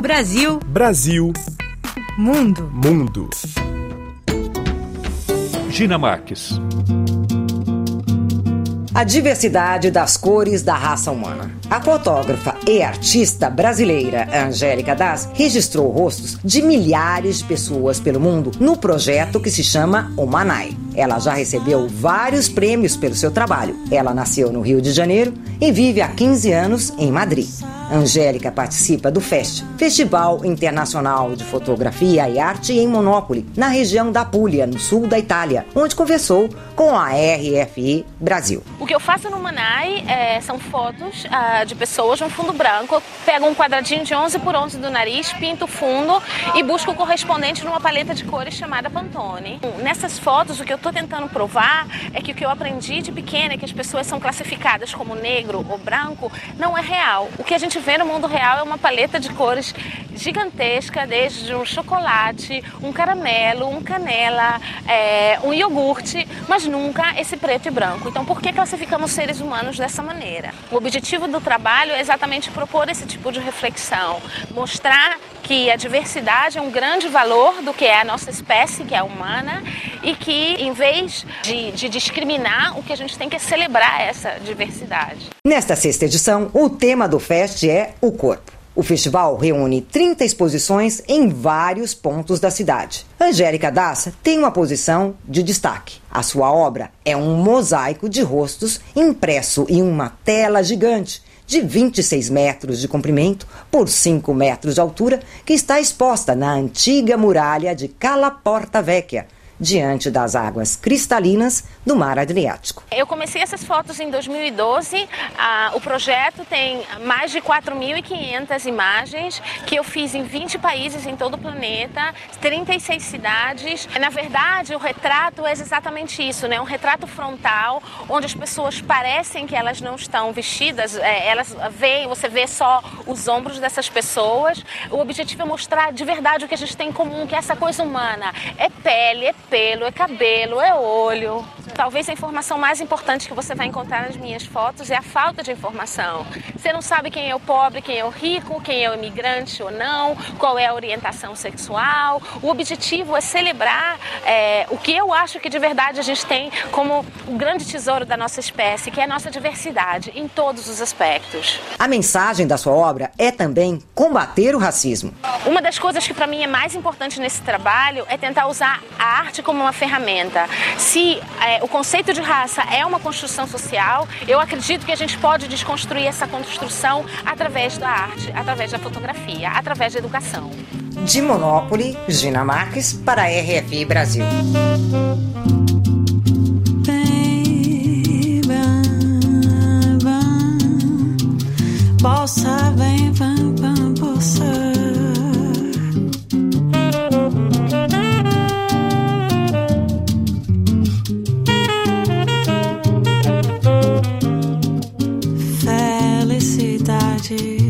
Brasil. Brasil. Mundo. Mundo. Gina Marques. A diversidade das cores da raça humana. A fotógrafa e artista brasileira Angélica Das registrou rostos de milhares de pessoas pelo mundo no projeto que se chama Omanai. Ela já recebeu vários prêmios pelo seu trabalho. Ela nasceu no Rio de Janeiro e vive há 15 anos em Madrid. Angélica participa do FEST, Festival Internacional de Fotografia e Arte em Monópole, na região da Puglia, no sul da Itália, onde conversou com a RFI Brasil. O que eu faço no Manai é, são fotos ah, de pessoas um fundo branco. Pego um quadradinho de 11 por 11 do nariz, pinto o fundo e busco o correspondente numa paleta de cores chamada Pantone. Nessas fotos, o que eu estou tentando provar é que o que eu aprendi de pequena, é que as pessoas são classificadas como negro ou branco, não é real. O que a gente vê no mundo real é uma paleta de cores gigantesca, desde um chocolate, um caramelo, um canela, é, um iogurte, mas nunca esse preto e branco. Então, por que classificamos seres humanos dessa maneira? O objetivo do trabalho é exatamente propor esse tipo de reflexão, mostrar que a diversidade é um grande valor do que é a nossa espécie, que é humana, e que em vez de, de discriminar, o que a gente tem que é celebrar essa diversidade. Nesta sexta edição, o tema do Fest é o corpo. O festival reúne 30 exposições em vários pontos da cidade. Angélica Dassa tem uma posição de destaque. A sua obra é um mosaico de rostos impresso em uma tela gigante de 26 metros de comprimento por 5 metros de altura, que está exposta na antiga muralha de Cala Porta Vecchia, diante das águas cristalinas do Mar Adriático. Eu comecei essas fotos em 2012. Ah, o projeto tem mais de 4.500 imagens que eu fiz em 20 países em todo o planeta, 36 cidades. Na verdade, o retrato é exatamente isso, né? Um retrato frontal onde as pessoas parecem que elas não estão vestidas, é, elas veem, você vê só os ombros dessas pessoas. O objetivo é mostrar de verdade o que a gente tem em comum, que é essa coisa humana. É pele, é pelo, é cabelo, é olho. Talvez a informação mais importante que você vai encontrar nas minhas fotos é a falta de informação. Você não sabe quem é o pobre, quem é o rico, quem é o imigrante ou não, qual é a orientação sexual. O objetivo é celebrar é, o que eu acho que de verdade a gente tem como o grande tesouro da nossa espécie, que é a nossa diversidade em todos os aspectos. A mensagem da sua obra é também combater o racismo. Uma das coisas que para mim é mais importante nesse trabalho é tentar usar a arte como uma ferramenta, se é, o conceito de raça é uma construção social, eu acredito que a gente pode desconstruir essa construção através da arte, através da fotografia, através da educação. De Monópole, Gina Marques para a RFI Brasil. Vem, vem, vem, Bolsa vem, vem, vem, bolsa. 끝까지.